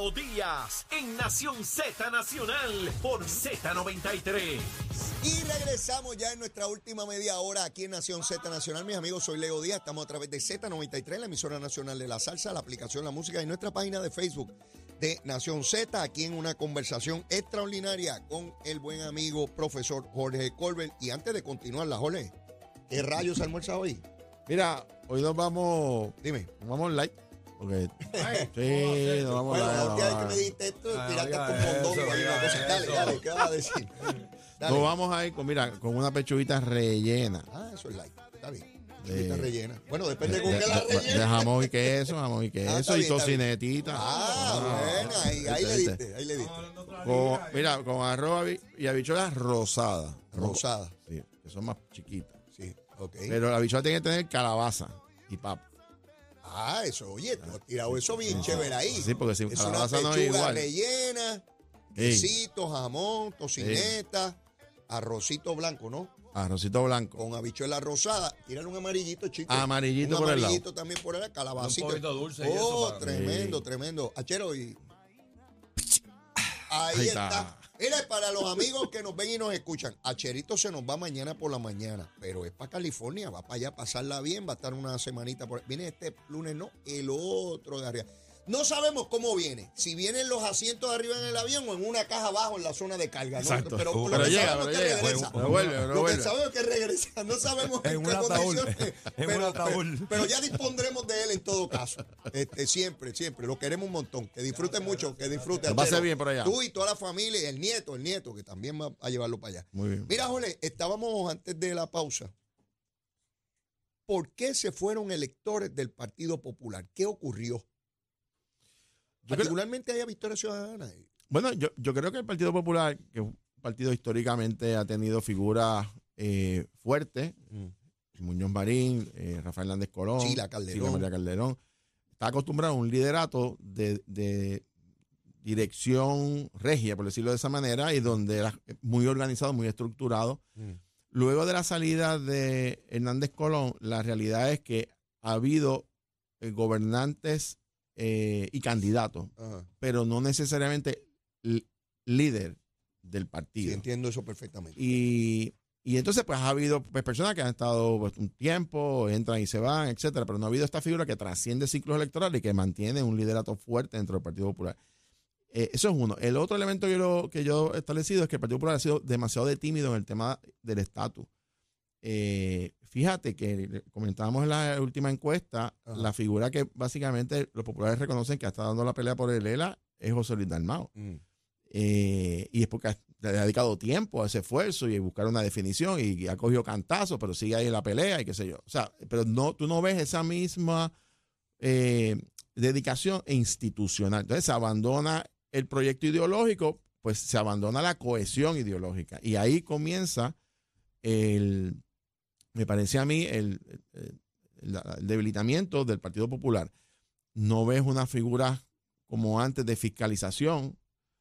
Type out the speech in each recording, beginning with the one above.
Leo Díaz en Nación Z Nacional por Z93. Y regresamos ya en nuestra última media hora aquí en Nación Z Nacional. Mis amigos, soy Leo Díaz. Estamos a través de Z93, la emisora nacional de la salsa, la aplicación La Música y nuestra página de Facebook de Nación Z. Aquí en una conversación extraordinaria con el buen amigo profesor Jorge Colbert. Y antes de continuar, la Jorge, ¿qué rayos almuerza hoy? Mira, hoy nos vamos. Dime. Nos vamos light. Porque. Ay, Sí, nos vamos Bueno, light. la última vez que me dijiste esto, Ah, tiraste con cosa. Dale, dale, ¿qué vas a decir? Dale. Nos vamos a ir con, mira, con una pechuguita rellena. Ah, eso es light. Está bien. De- Chulita rellena. Bueno, depende De, con qué la de- de rellena. jamón y queso, jamón y queso está y bien, tocinetita. Ah, bueno, ahí, ahí le ¿viste? diste, ahí le diste. Con- mira, con arroz y habichuelas rosadas. Rosada. Sí, que son más chiquitas. Sí, ok. Pero la habichuela tiene que tener calabaza y papa. Ah, eso, oye, tú has tirado eso bien chévere ahí. Sí, porque si es una calabaza no es pechuga igual. rellena, Sí. quesito, jamón, tocineta, arrocito blanco, ¿no? Arrocito blanco. Con habichuela rosada. Tírale un amarillito, chico. Amarillito un por el lado. amarillito también por el calabacito. Un poquito dulce y Oh, eso para- tremendo, Sí. tremendo. Achero, y... Ahí, Ahí está. está. Mira, para los amigos que nos ven y nos escuchan, Acherito se nos va mañana por la mañana, pero es para California, va para allá a pasarla bien, va a estar una semanita por Viene este lunes, no, el otro de arriba. No sabemos cómo viene, si vienen los asientos de arriba en el avión o en una caja abajo en la zona de carga. ¿no? Exacto. Pero, lo Pero que llega, sabemos pero es que llega. regresa. Pero vuelve, pero Lo que sabemos es que regresa. No sabemos En qué condiciones, pero, pero- pero ya dispondremos de él en todo caso. Este, siempre, siempre. Lo queremos un montón. Que disfrute mucho, que disfrute. Lo pase Achero. bien por allá. Tú y toda la familia, y el nieto, el nieto, que también va a llevarlo para allá. Muy bien. Mira, Jorge, estábamos antes de la pausa. ¿Por qué se fueron electores del Partido Popular? ¿Qué ocurrió? Yo creo- Particularmente haya Victoria Ciudadana. Bueno, yo, yo creo que el Partido Popular, que es un partido históricamente ha tenido figuras eh, fuertes, Muñoz Marín, eh, Rafael Hernández Colón, Sheila Calderón. María Calderón, está acostumbrado a un liderato de, de dirección regia, por decirlo de esa manera, y donde era muy organizado, muy estructurado. Luego de la salida de Hernández Colón, la realidad es que ha habido eh, gobernantes eh, y candidatos Ajá. pero no necesariamente líder del Sí, partido. entiendo eso perfectamente. y, y entonces, pues ha habido pues, personas que han estado pues, un tiempo, entran y se van, etcétera, pero no ha habido esta figura que trasciende ciclos electorales y que mantiene un liderato fuerte dentro del Partido Popular. Eh, eso es uno. El otro elemento que yo, que yo he establecido es que el Partido Popular ha sido demasiado de tímido en el tema del estatus. Eh, fíjate que comentábamos en la última encuesta, Ajá. la figura que básicamente los populares reconocen que está dando la pelea por el ELA es José Luis Dalmao. Mm. Eh, y es porque ha le ha dedicado tiempo a ese esfuerzo y buscar una definición y, ha cogido cantazos, pero sigue ahí en la pelea y qué sé yo. O sea, pero no, tú no ves esa misma eh, dedicación institucional. Entonces se abandona el proyecto ideológico, pues se abandona la cohesión ideológica. Y ahí comienza el, me parece a mí, el, el- debilitamiento del Partido Popular. No ves una figura como antes de fiscalización.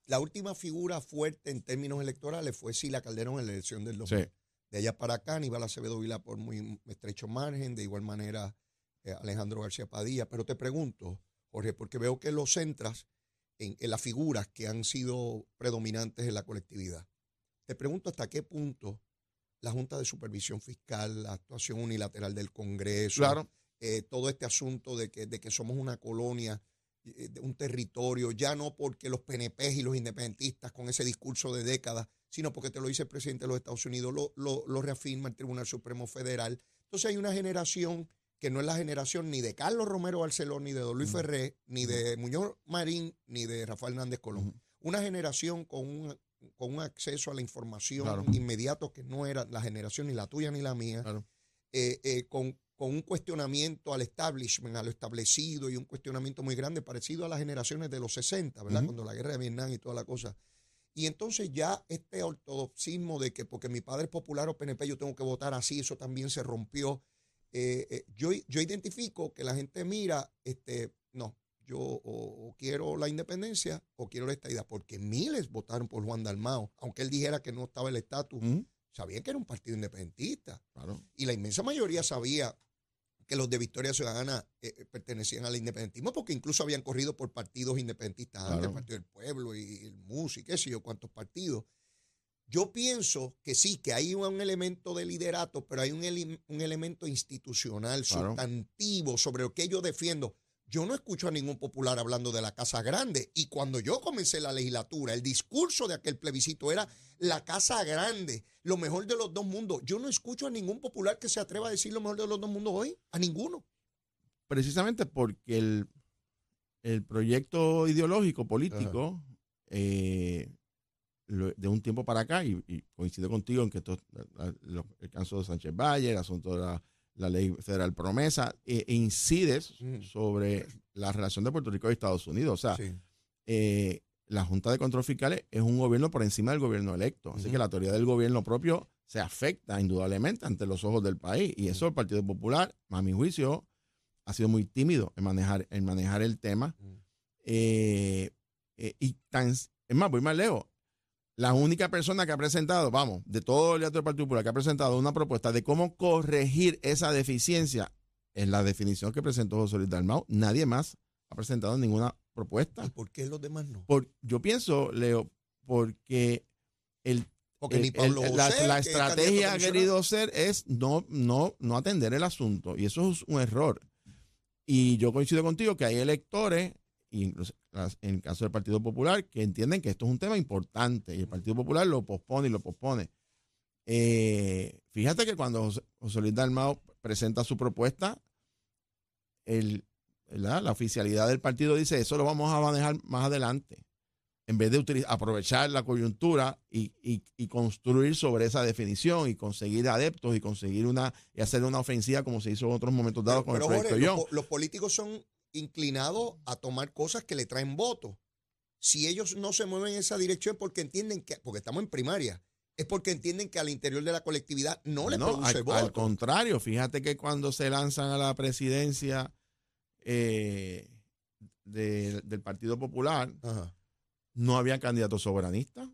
La última figura fuerte en términos electorales fue Sila Calderón en la elección del 2000. Sí. De allá para acá, Aníbal Acevedo Vila por muy estrecho margen, de igual manera eh, Alejandro García Padilla. Pero te pregunto, Jorge, porque veo que los centras en, en las figuras que han sido predominantes en la colectividad. Te pregunto hasta qué punto la Junta de Supervisión Fiscal, la actuación unilateral del Congreso, Claro. eh, todo este asunto de que, de que somos una colonia, eh, de un territorio, ya no porque los PNP y los independentistas con ese discurso de décadas, sino porque te lo dice el presidente de los Estados Unidos, lo, lo, lo reafirma el Tribunal Supremo Federal. Entonces hay una generación que no es la generación ni de Carlos Romero Barceló, ni de Don Luis Ujú. Ferré, ni de Muñoz Marín, ni de Rafael Hernández Colón. Una generación con un, con un acceso a la información Claro. inmediato que no era la generación ni la tuya ni la mía Claro. eh, eh, con, con un cuestionamiento al establishment, a lo establecido y un cuestionamiento muy grande parecido a las generaciones de los 60, ¿verdad? Cuando la guerra de Vietnam y toda la cosa. Y entonces ya este ortodoxismo de que porque mi padre es popular o PNP yo tengo que votar así, eso también se rompió. Eh, yo, yo identifico que la gente mira, este, no, yo o, o quiero la independencia o quiero la estadidad, porque miles votaron por Juan Dalmao, aunque él dijera que no estaba el estatus, Ujú. sabían que era un partido independentista Claro. y la inmensa mayoría sabía que los de Victoria Ciudadana eh, eh, pertenecían al independentismo, porque incluso habían corrido por partidos independentistas antes, el Partido del Pueblo y el MUS y qué sé yo, cuántos partidos. Yo pienso que sí, que hay un elemento de liderato, pero hay un, un elemento institucional, sustantivo, sobre lo que yo defiendo. Yo no escucho a ningún popular hablando de la Casa Grande. Y cuando yo comencé la legislatura, el discurso de aquel plebiscito era la Casa Grande, lo mejor de los dos mundos. Yo no escucho a ningún popular que se atreva a decir lo mejor de los dos mundos hoy. A ninguno. Precisamente porque el, el proyecto ideológico político eh, de un tiempo para acá, y, coincido contigo en que esto, el caso de Sánchez Valle, el asunto de la la ley federal promesa, e, incide sobre la relación de Puerto Rico y Estados Unidos. O sea, eh, la Junta de Control Fiscal es un gobierno por encima del gobierno electo. Así que la teoría del gobierno propio se afecta indudablemente ante los ojos del país. Y eso el Partido Popular, a mi juicio, ha sido muy tímido en manejar, en manejar el tema. Eh, eh, y tan, es más, voy más lejos la única persona que ha presentado, vamos, de todo el teatro del Partido Popular, que ha presentado una propuesta de cómo corregir esa deficiencia es la definición que presentó José Luis Dalmau. Nadie más ha presentado ninguna propuesta. ¿Y por qué los demás no? Por, yo pienso, Leo, porque el la, estrategia ha querido ser es no, no, no atender el asunto. Y eso es un error. Y yo coincido contigo que hay electores incluso en el caso del Partido Popular, que entienden que esto es un tema importante y el Partido Popular lo pospone y lo pospone. Eh, fíjate que cuando José, Luis Dalmao presenta su propuesta, el, la oficialidad del partido dice, eso lo vamos a manejar más adelante, en vez de aprovechar la coyuntura y, construir sobre esa definición y conseguir adeptos y conseguir una y hacer una ofensiva como se hizo en otros momentos dados con el proyecto Los, los políticos son inclinados a tomar cosas que le traen votos. Si ellos no se mueven en esa dirección porque entienden que, porque estamos en primaria, es porque entienden que al interior de la colectividad no le produce votos. Al contrario, fíjate que cuando se lanzan a la presidencia eh, del Partido Popular, no había candidatos soberanistas.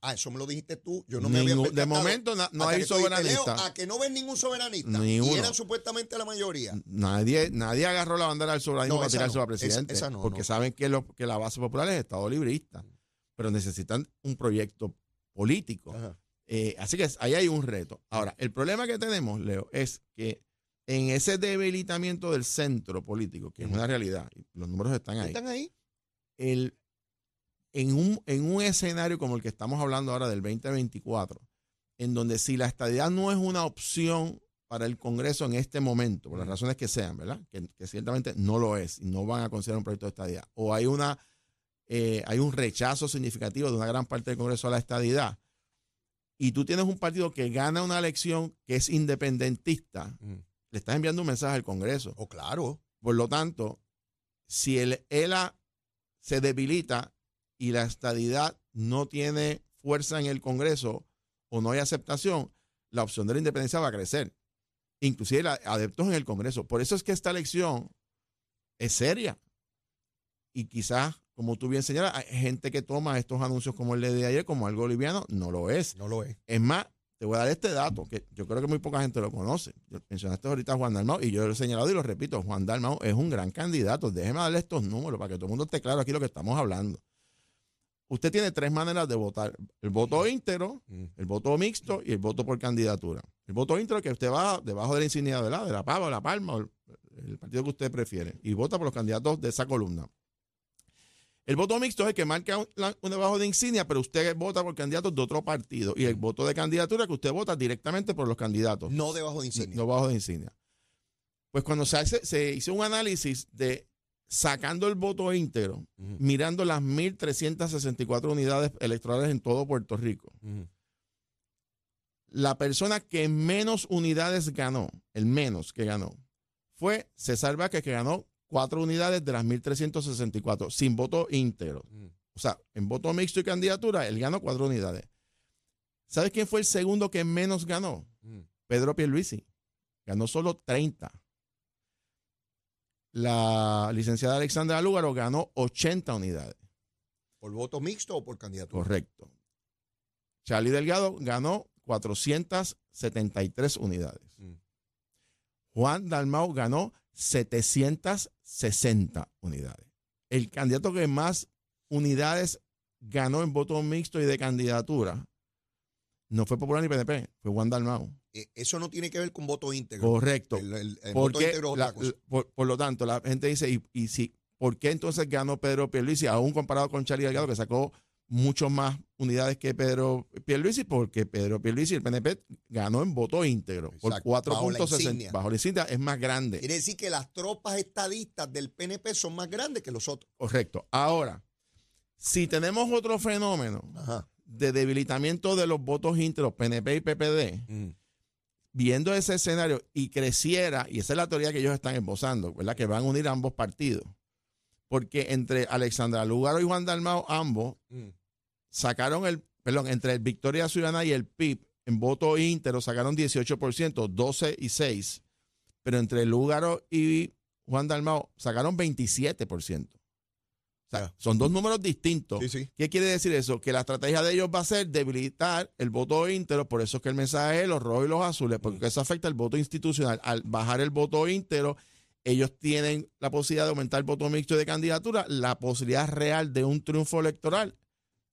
Ah, eso me lo dijiste tú. Yo no me había De momento no hay soberanista. a que no ven ningún soberanista. Y eran supuestamente la mayoría. Nadie, nadie agarró la bandera del soberanismo para tirarse a presidente. porque saben que, lo, que la base popular es Estado librista. Pero necesitan un proyecto político. Eh, así que ahí hay un reto. Ahora, el problema que tenemos, Leo, es que en ese debilitamiento del centro político, que es una realidad, los números están ahí. Están ahí. El, en un, en un escenario como el que estamos hablando ahora del 2024, en donde si la estadidad no es una opción para el Congreso en este momento, por las razones que sean, ¿verdad? Que, ciertamente no lo es y no van a considerar un proyecto de estadidad, o hay, una, eh, hay un rechazo significativo de una gran parte del Congreso a la estadidad, y tú tienes un partido que gana una elección que es independentista, le estás enviando un mensaje al Congreso. Oh, claro. Por lo tanto, si el ELA se debilita y la estadidad no tiene fuerza en el Congreso o no hay aceptación, la opción de la independencia va a crecer. Inclusive adeptos en el Congreso. Por eso es que esta elección es seria. Y quizás, como tú bien señalas, hay gente que toma estos anuncios como el de ayer como algo liviano. No lo es. No lo es. Es más, te voy a dar este dato que yo creo que muy poca gente lo conoce. Mencionaste ahorita a Juan Dalmau y yo lo he señalado y lo repito. Juan Dalmau es un gran candidato. Déjeme darle estos números para que todo el mundo esté claro aquí lo que estamos hablando usted tiene tres maneras de votar. El voto íntegro, el voto mixto y el voto por candidatura. El voto íntegro es que usted va debajo de la insignia de la, de la pava o la palma, o el, partido que usted prefiere, y vota por los candidatos de esa columna. El voto mixto es el que marca un, debajo de insignia, pero usted vota por candidatos de otro partido. Y el voto de candidatura que usted vota directamente por los candidatos. No debajo de insignia. No, debajo de insignia. Pues cuando se, hace, se hizo un análisis de sacando el voto íntegro, mirando las 1.364 unidades electorales en todo Puerto Rico, la persona que menos unidades ganó, el menos que ganó, fue César Vázquez, que ganó cuatro unidades de las 1.364, sin voto íntegro. O sea, en voto mixto y candidatura, él ganó cuatro unidades. ¿Sabes quién fue el segundo que menos ganó? Pedro Pierluisi. Ganó solo 30 la licenciada Alexandra Lúgaro ganó 80 unidades. ¿Por voto mixto o por candidatura? Correcto. Charlie Delgado ganó 473 unidades. Mm. Juan Dalmau ganó 760 unidades. El candidato que más unidades ganó en voto mixto y de candidatura no fue Popular ni PNP, fue Juan Dalmau. Eh, Eso no tiene que ver con voto íntegro. Correcto. El, el- el voto íntegro la- cosa. por, por lo tanto, la gente dice, y, y si, ¿por qué entonces ganó Pedro Pierluisi, aún comparado con Charlie Delgado, que sacó mucho más unidades que Pedro Pierluisi? Porque Pedro Pierluisi, el PNP, ganó en voto íntegro Exacto, por bajo la 4.60. insignia. Bajo la insignia es más grande. Quiere decir que las tropas estadistas del PNP son más grandes que los otros. Correcto. Ahora, si tenemos otro fenómeno Ajá. De debilitamiento de los votos íntegros, PNP y PPD, viendo ese escenario y creciera, y esa es la teoría que ellos están esbozando, ¿verdad? Que van a unir ambos partidos. Porque entre Alexandra Lugaro y Juan Dalmao, ambos Mm. sacaron el, perdón, entre el Victoria Ciudadana y el PIB, en voto íntero sacaron 18%, 12 y 6. Pero entre Lugaro y Juan Dalmao sacaron 27%. O sea, son dos números distintos. Sí, sí. ¿Qué quiere decir eso? Que la estrategia de ellos va a ser debilitar el voto íntero, por eso es que el mensaje es los rojos y los azules, porque eso afecta el voto institucional. Al bajar el voto íntero, ellos tienen la posibilidad de aumentar el voto mixto de candidatura, la posibilidad real de un triunfo electoral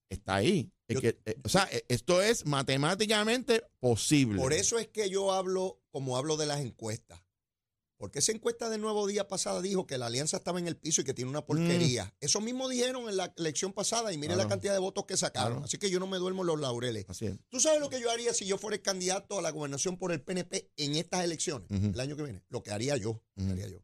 está ahí. Es Yo- que, eh, o sea, eh, esto es matemáticamente posible. Por eso es que yo hablo como hablo de las encuestas. Porque esa encuesta del Nuevo Día pasada dijo que la alianza estaba en el piso y que tiene una porquería. Eso mismo dijeron en la elección pasada y miren Mm. Claro. la cantidad de votos que sacaron. Claro. Así que yo no me duermo los laureles. Así es. ¿Tú sabes lo que yo haría si yo fuera el candidato a la gobernación por el PNP en estas elecciones, el año que viene? Lo que haría yo. que Ujú. haría yo.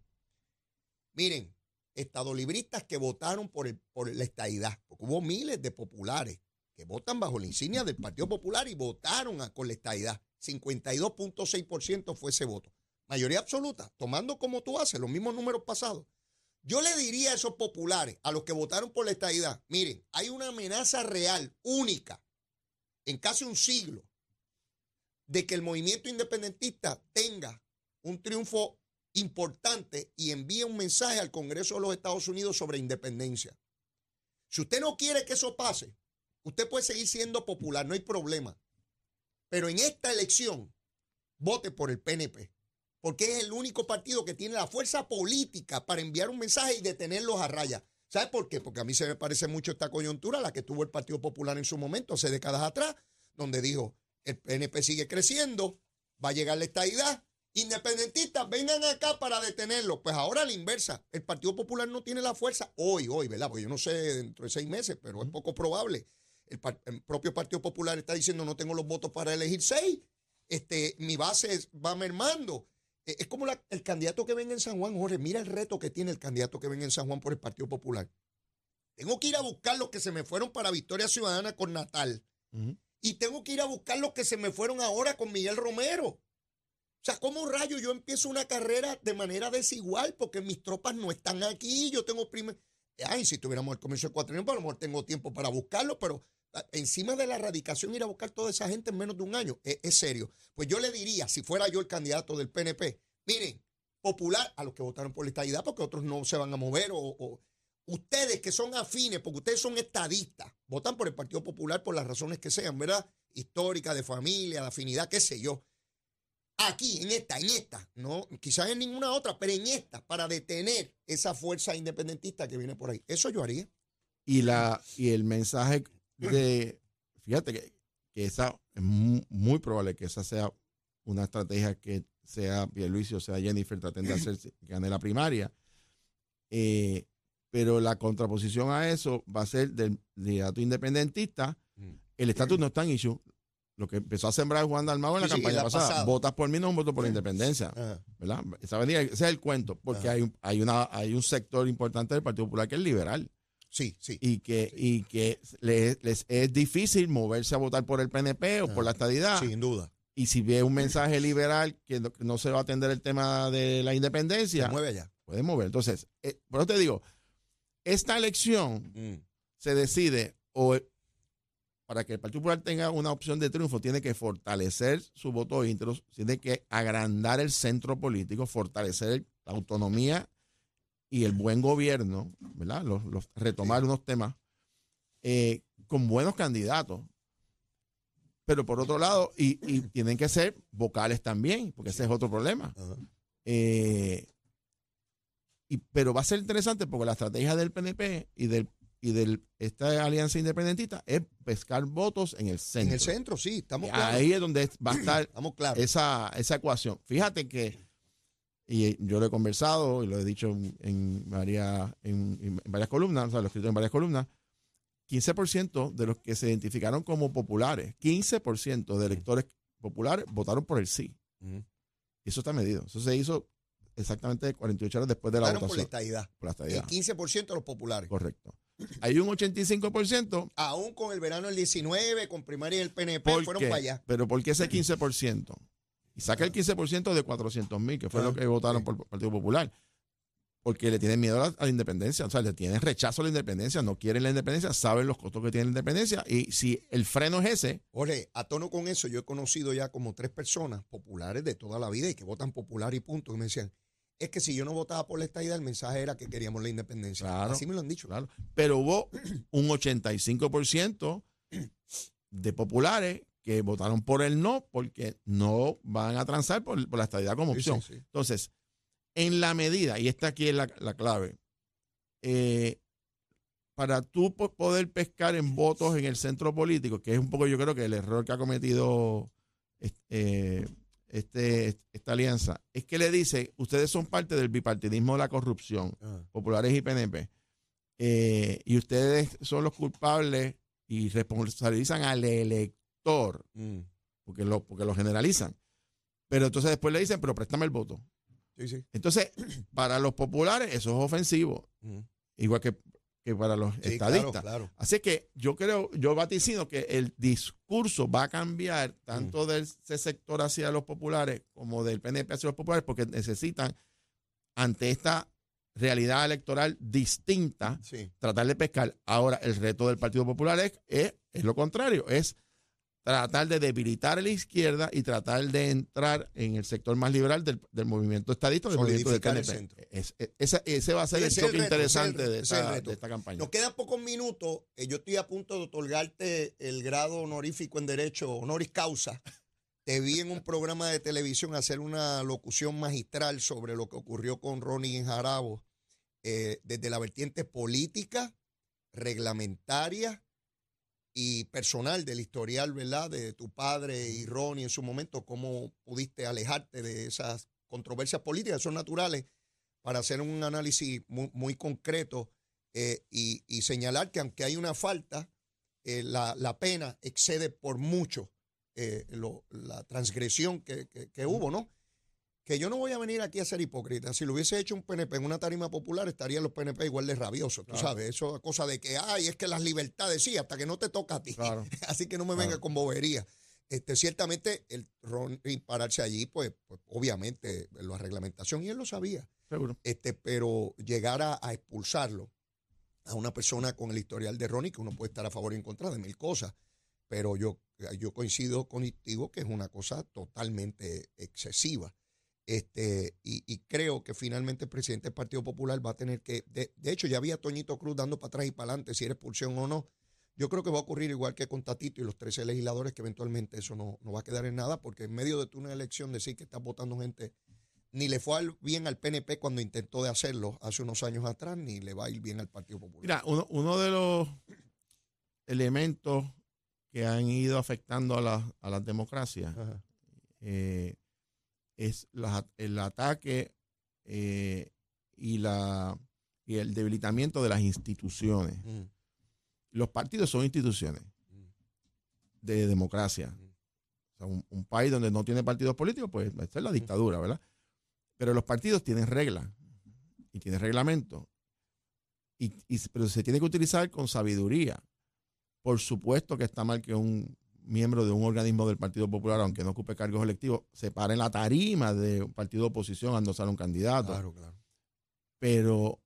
Miren, estadolibristas que votaron por, el, por la estadidad, porque hubo miles de populares que votan bajo la insignia del Partido Popular y votaron a- con la estadidad. 52.6% fue ese voto. Mayoría absoluta, tomando como tú haces, los mismos números pasados. Yo le diría a esos populares, a los que votaron por la estadidad, miren, hay una amenaza real, única, en casi un siglo, de que el movimiento independentista tenga un triunfo importante y envíe un mensaje al Congreso de los Estados Unidos sobre independencia. Si usted no quiere que eso pase, usted puede seguir siendo popular, no hay problema. Pero en esta elección, vote por el PNP, porque es el único partido que tiene la fuerza política para enviar un mensaje y detenerlos a raya. ¿Sabe por qué? Porque a mí se me parece mucho esta coyuntura, la que tuvo el Partido Popular en su momento, hace décadas atrás, donde dijo, el PNP sigue creciendo, va a llegar la estadidad, independentistas, vengan acá para detenerlo. Pues ahora a la inversa, el Partido Popular no tiene la fuerza hoy, hoy, ¿verdad? Porque yo no sé dentro de seis meses, pero es poco probable. El, el propio Partido Popular está diciendo no tengo los votos para elegir seis, este, mi base va mermando. Eh, Es como la- el candidato que venga en San Juan, Jorge, mira el reto que tiene el candidato que venga en San Juan por el Partido Popular. Tengo que ir a buscar los que se me fueron para Victoria Ciudadana con Natal. Y tengo que ir a buscar los que se me fueron ahora con Miguel Romero. O sea, ¿cómo rayo yo empiezo una carrera de manera desigual? Porque mis tropas no están aquí, yo tengo primer... Ay, si tuviéramos el comercio de cuatro años, pues a lo mejor tengo tiempo para buscarlo, pero encima de la erradicación ir a buscar toda esa gente en menos de un año, es, es serio. Pues yo le diría, si fuera yo el candidato del PNP, miren, popular a los que votaron por la estadidad, porque otros no se van a mover, o, o ustedes que son afines, porque ustedes son estadistas, votan por el Partido Popular por las razones que sean, ¿verdad? Histórica, de familia, de afinidad, qué sé yo. Aquí, en esta, en esta, no, quizás en ninguna otra, pero en esta, para detener esa fuerza independentista que viene por ahí. Eso yo haría. y la y el mensaje de fíjate que, que esa es mu- muy, probable que esa sea una estrategia que sea Pierluisi o sea Jennifer traten de hacer gane la primaria. Eh, pero la contraposición a eso va a ser del liderato independentista. El estatus no está en issue. Lo que empezó a sembrar Juan Dalmau en la Sí, campaña la pasada votas por mí no voto por la independencia Ajá. ¿verdad? Esa venía- ese es el cuento porque Ajá. hay un, hay una hay un sector importante del Partido Popular que es liberal Sí, sí. y que, y que le- les es difícil moverse a votar por el PNP o por la estadidad. Sin duda. Y si ve un mensaje liberal que no, se va a atender el tema de la Se independencia, mueve allá. puede mover. Entonces, eh, por eso te digo, esta elección se decide o para que el Partido Popular tenga una opción de triunfo, tiene que fortalecer su voto íntero, tiene que agrandar el centro político, fortalecer la autonomía y el buen gobierno, ¿verdad? Los, los- retomar unos temas eh, con buenos candidatos. Pero por otro lado, y, y tienen que ser vocales también, porque ese es otro problema. Eh, y, pero va a ser interesante porque la estrategia del PNP y del y de esta alianza independentista es pescar votos en el centro. En el centro, sí, estamos claros. Ahí es donde va a estar estamos claros. esa, esa ecuación. Fíjate que, y yo lo he conversado y lo he dicho en, varias, en, varias columnas, o sea, lo he escrito en varias columnas, 15% de los que se identificaron como populares, 15% de electores populares votaron por el sí. Y eso está medido. Eso se hizo exactamente 48 horas después de la votación. Por la estadidad. Por la estadidad. El 15% de los populares. Correcto. Hay un 85%. Aún con el verano del 19, con primaria y el PNP, fueron para allá. Pero ¿por qué ese 15%? Y saca el 15% de 400 mil, que fue lo que votaron por el Partido Popular. Porque le tienen miedo a la, independencia, o sea, le tienen rechazo a la independencia, no quieren la independencia, saben los costos que tiene la independencia. Y si el freno es ese. Oye, a tono con eso, yo he conocido ya como tres personas populares de toda la vida y que votan popular y punto. Y me decían, es que si yo no votaba por la estadía, el mensaje era que queríamos la independencia. Así me lo han dicho. Claro. Pero hubo un 85% de populares que votaron por el no porque no van a transar por, la estadidad como opción. Entonces, en la medida, y esta aquí es la, clave, eh, para tú poder pescar en votos en el centro político, que es un poco yo creo que el error que ha cometido eh, este, esta alianza, es que le dice, ustedes son parte del bipartidismo de la corrupción, ah. populares y PNP, eh, y ustedes son los culpables y responsabilizan al elector, mm. porque, lo, porque lo generalizan. Pero entonces después le dicen, pero préstame el voto. Entonces, para los populares eso es ofensivo. Mm. Igual que que para los estadistas. Así que yo creo, yo vaticino que el discurso va a cambiar tanto mm. del sector hacia los populares como del PNP hacia los populares porque necesitan, ante esta realidad electoral distinta, tratar de pescar. Ahora, el reto del Partido Popular es, es lo contrario, es tratar de debilitar a la izquierda y tratar de entrar en el sector más liberal del, movimiento estadista, del movimiento del PNP. ese, va a ser el choque interesante de, esta, campaña. Nos quedan pocos minutos. Eh, yo estoy a punto de otorgarte el grado honorífico en Derecho, honoris causa. Te vi en un programa de televisión hacer una locución magistral sobre lo que ocurrió con Ronnie en Jarabo, eh, desde la vertiente política, reglamentaria, y personal del historial, ¿verdad? De tu padre y Ronnie en su momento, cómo pudiste alejarte de esas controversias políticas, son naturales, para hacer un análisis muy, concreto eh, y, señalar que aunque hay una falta, eh, la, pena excede por mucho eh, la transgresión que, que hubo, ¿no? Que yo no voy a venir aquí a ser hipócrita. Si lo hubiese hecho un PNP en una tarima popular, estarían los PNP igual de rabiosos, tú sabes. Eso es cosa de que, ay, es que las libertades, sí, hasta que no te toca a ti. Así que no me venga con bobería. Este, ciertamente, el Ron pararse allí, pues, pues, obviamente, la reglamentación, y él lo sabía. Seguro. Este, pero llegar a, expulsarlo a una persona con el historial de Ronnie, que uno puede estar a favor y en contra de mil cosas, pero yo, yo coincido contigo que es una cosa totalmente excesiva. Este, y, creo que finalmente el presidente del Partido Popular va a tener que, de, hecho ya había Toñito Cruz dando para atrás y para adelante si era expulsión o no. Yo creo que va a ocurrir igual que con Tatito y los 13 legisladores, que eventualmente eso no, no va a quedar en nada, porque en medio de tu una elección decir que estás votando gente, ni le fue bien al PNP cuando intentó de hacerlo hace unos años atrás, ni le va a ir bien al Partido Popular. Mira, uno, uno de los elementos que han ido afectando a, la, a las democracias eh, es el ataque eh, y, la, y el debilitamiento de las instituciones. Mm. Los partidos son instituciones mm. de democracia. Mm. un, país donde no tiene partidos políticos, pues esta es la dictadura, ¿verdad? Pero los partidos tienen reglas y tienen reglamento. Y, pero se tiene que utilizar con sabiduría. Por supuesto que está mal que un miembro de un organismo del Partido Popular, aunque no ocupe cargos electivos, se para en la tarima de un partido de oposición a endosar un candidato. Claro, claro. Pero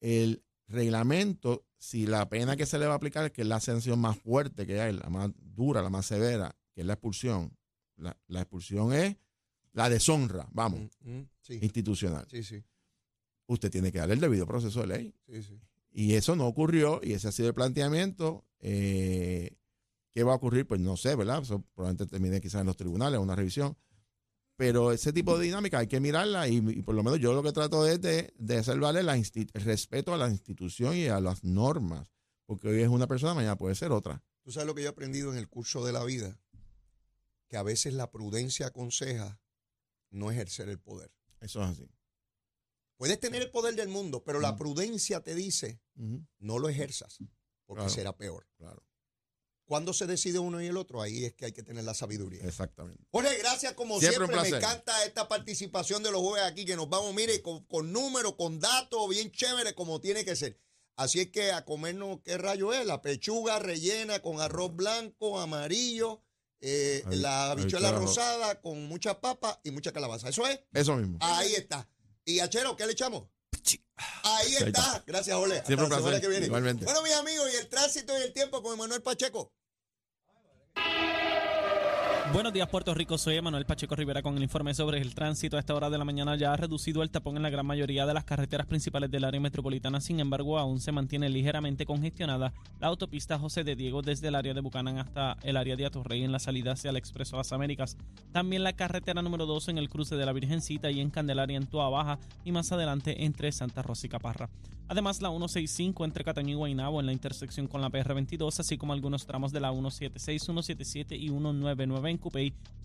el reglamento, si la pena que se le va a aplicar, que es la sanción más fuerte que hay, la más dura, la más severa, que es la expulsión, la, expulsión es la deshonra, vamos, mm, mm, institucional. Sí, sí. Usted tiene que darle el debido proceso de ley. Sí, sí. Y eso no ocurrió, y ese ha sido el planteamiento. Eh, ¿Qué va a ocurrir? Pues no sé, ¿verdad? Eso probablemente termine quizás en los tribunales, una revisión. Pero ese tipo de dinámica hay que mirarla y, y por lo menos yo lo que trato es de, de hacer valer la insti- el respeto a la institución y a las normas. Porque hoy es una persona, mañana puede ser otra. Tú sabes lo que yo he aprendido en el curso de la vida, que a veces la prudencia aconseja no ejercer el poder. Eso es así. Puedes tener el poder del mundo, pero la prudencia te dice no lo ejerzas, porque Claro. será peor. Claro, Cuando se decide uno y el otro, ahí es que hay que tener la sabiduría. exactamente. Jorge, gracias como Siempre Me encanta esta participación de los jueves aquí, que nos vamos, mire, con, con números, con datos, bien chévere, como tiene que ser. Así es que a comernos, ¿qué rayo es? La pechuga rellena con arroz blanco, amarillo, eh, la habichuela habichuela ro- rosada con mucha papa y mucha calabaza. ¿Eso es? Eso mismo. Ahí está. ¿Y Achero, qué le echamos? Ahí está. Gracias, Ole. Hasta Siempre la semana placer. que viene. Igualmente. Bueno, mis amigos, y el tránsito y el tiempo con Emanuel Pacheco. Buenos días, Puerto Rico. Soy Emanuel Pacheco Rivera con el informe sobre el tránsito. A esta hora de la mañana ya ha reducido el tapón en la gran mayoría de las carreteras principales del área metropolitana. Sin embargo, aún se mantiene ligeramente congestionada la autopista José de Diego desde el área de Bucanán hasta el área de Atorrey en la salida hacia el Expreso Las Américas. También la carretera número 2 en el cruce de la Virgencita y en Candelaria en Tua Baja y más adelante entre Santa Rosa y Caparra. Además, la 165 entre Cataño y Guaynabo en la intersección con la PR22, así como algunos tramos de la 176, 177 y 199 en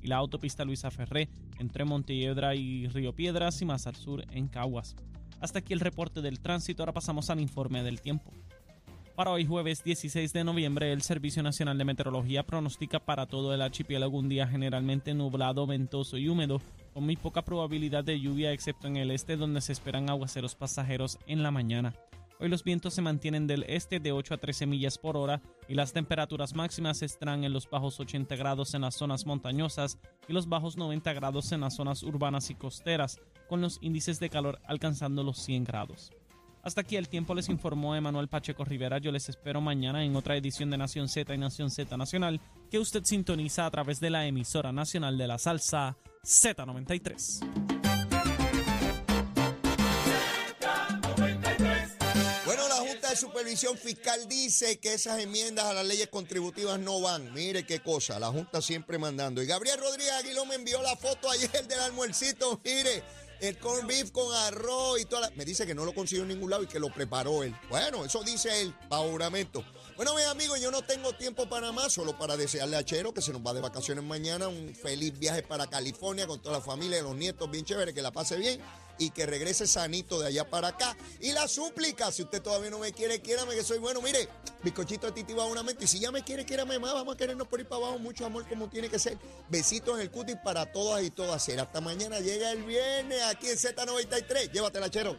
Y la autopista Luisa Ferré entre Montelledra y Río Piedras y más al sur en Caguas. Hasta aquí el reporte del tránsito, ahora pasamos al informe del tiempo. Para hoy jueves 16 de noviembre, el Servicio Nacional de Meteorología pronostica para todo el archipiélago un día generalmente nublado, ventoso y húmedo, con muy poca probabilidad de lluvia excepto en el este donde se esperan aguaceros pasajeros en la mañana. Hoy los vientos se mantienen del este de 8 a 13 millas por hora y las temperaturas máximas estarán en los bajos 80 grados en las zonas montañosas y los bajos 90 grados en las zonas urbanas y costeras, con los índices de calor alcanzando los 100 grados. Hasta aquí el tiempo les informó Emanuel Pacheco Rivera. Yo les espero mañana en otra edición de Nación Z y Nación Z Nacional que usted sintoniza a través de la emisora nacional de la salsa Z93. Supervisión Fiscal dice que esas enmiendas a las leyes contributivas no van. Mire qué cosa, la Junta siempre mandando. Y Gabriel Rodríguez Aguiló me envió la foto ayer del almuercito, mire, el corn beef con arroz y toda la... Me dice que no lo consiguió en ningún lado y que lo preparó él. Bueno, eso dice él, bajo juramento. Bueno, mis amigos, yo no tengo tiempo para más, solo para desearle a Chero que se nos va de vacaciones mañana, un feliz viaje para California con toda la familia y los nietos, bien chévere, que la pase bien y que regrese sanito de allá para acá. Y la súplica, si usted todavía no me quiere, quiérame que soy bueno. Mire, bizcochito de titi bajo una mente. Y si ya me quiere, quiérame más. Vamos a querernos por ir para abajo. Mucho amor como tiene que ser. Besitos en el cutis para todas y todas. Hasta mañana. Llega el viernes aquí en Z93. Llévatela, chero.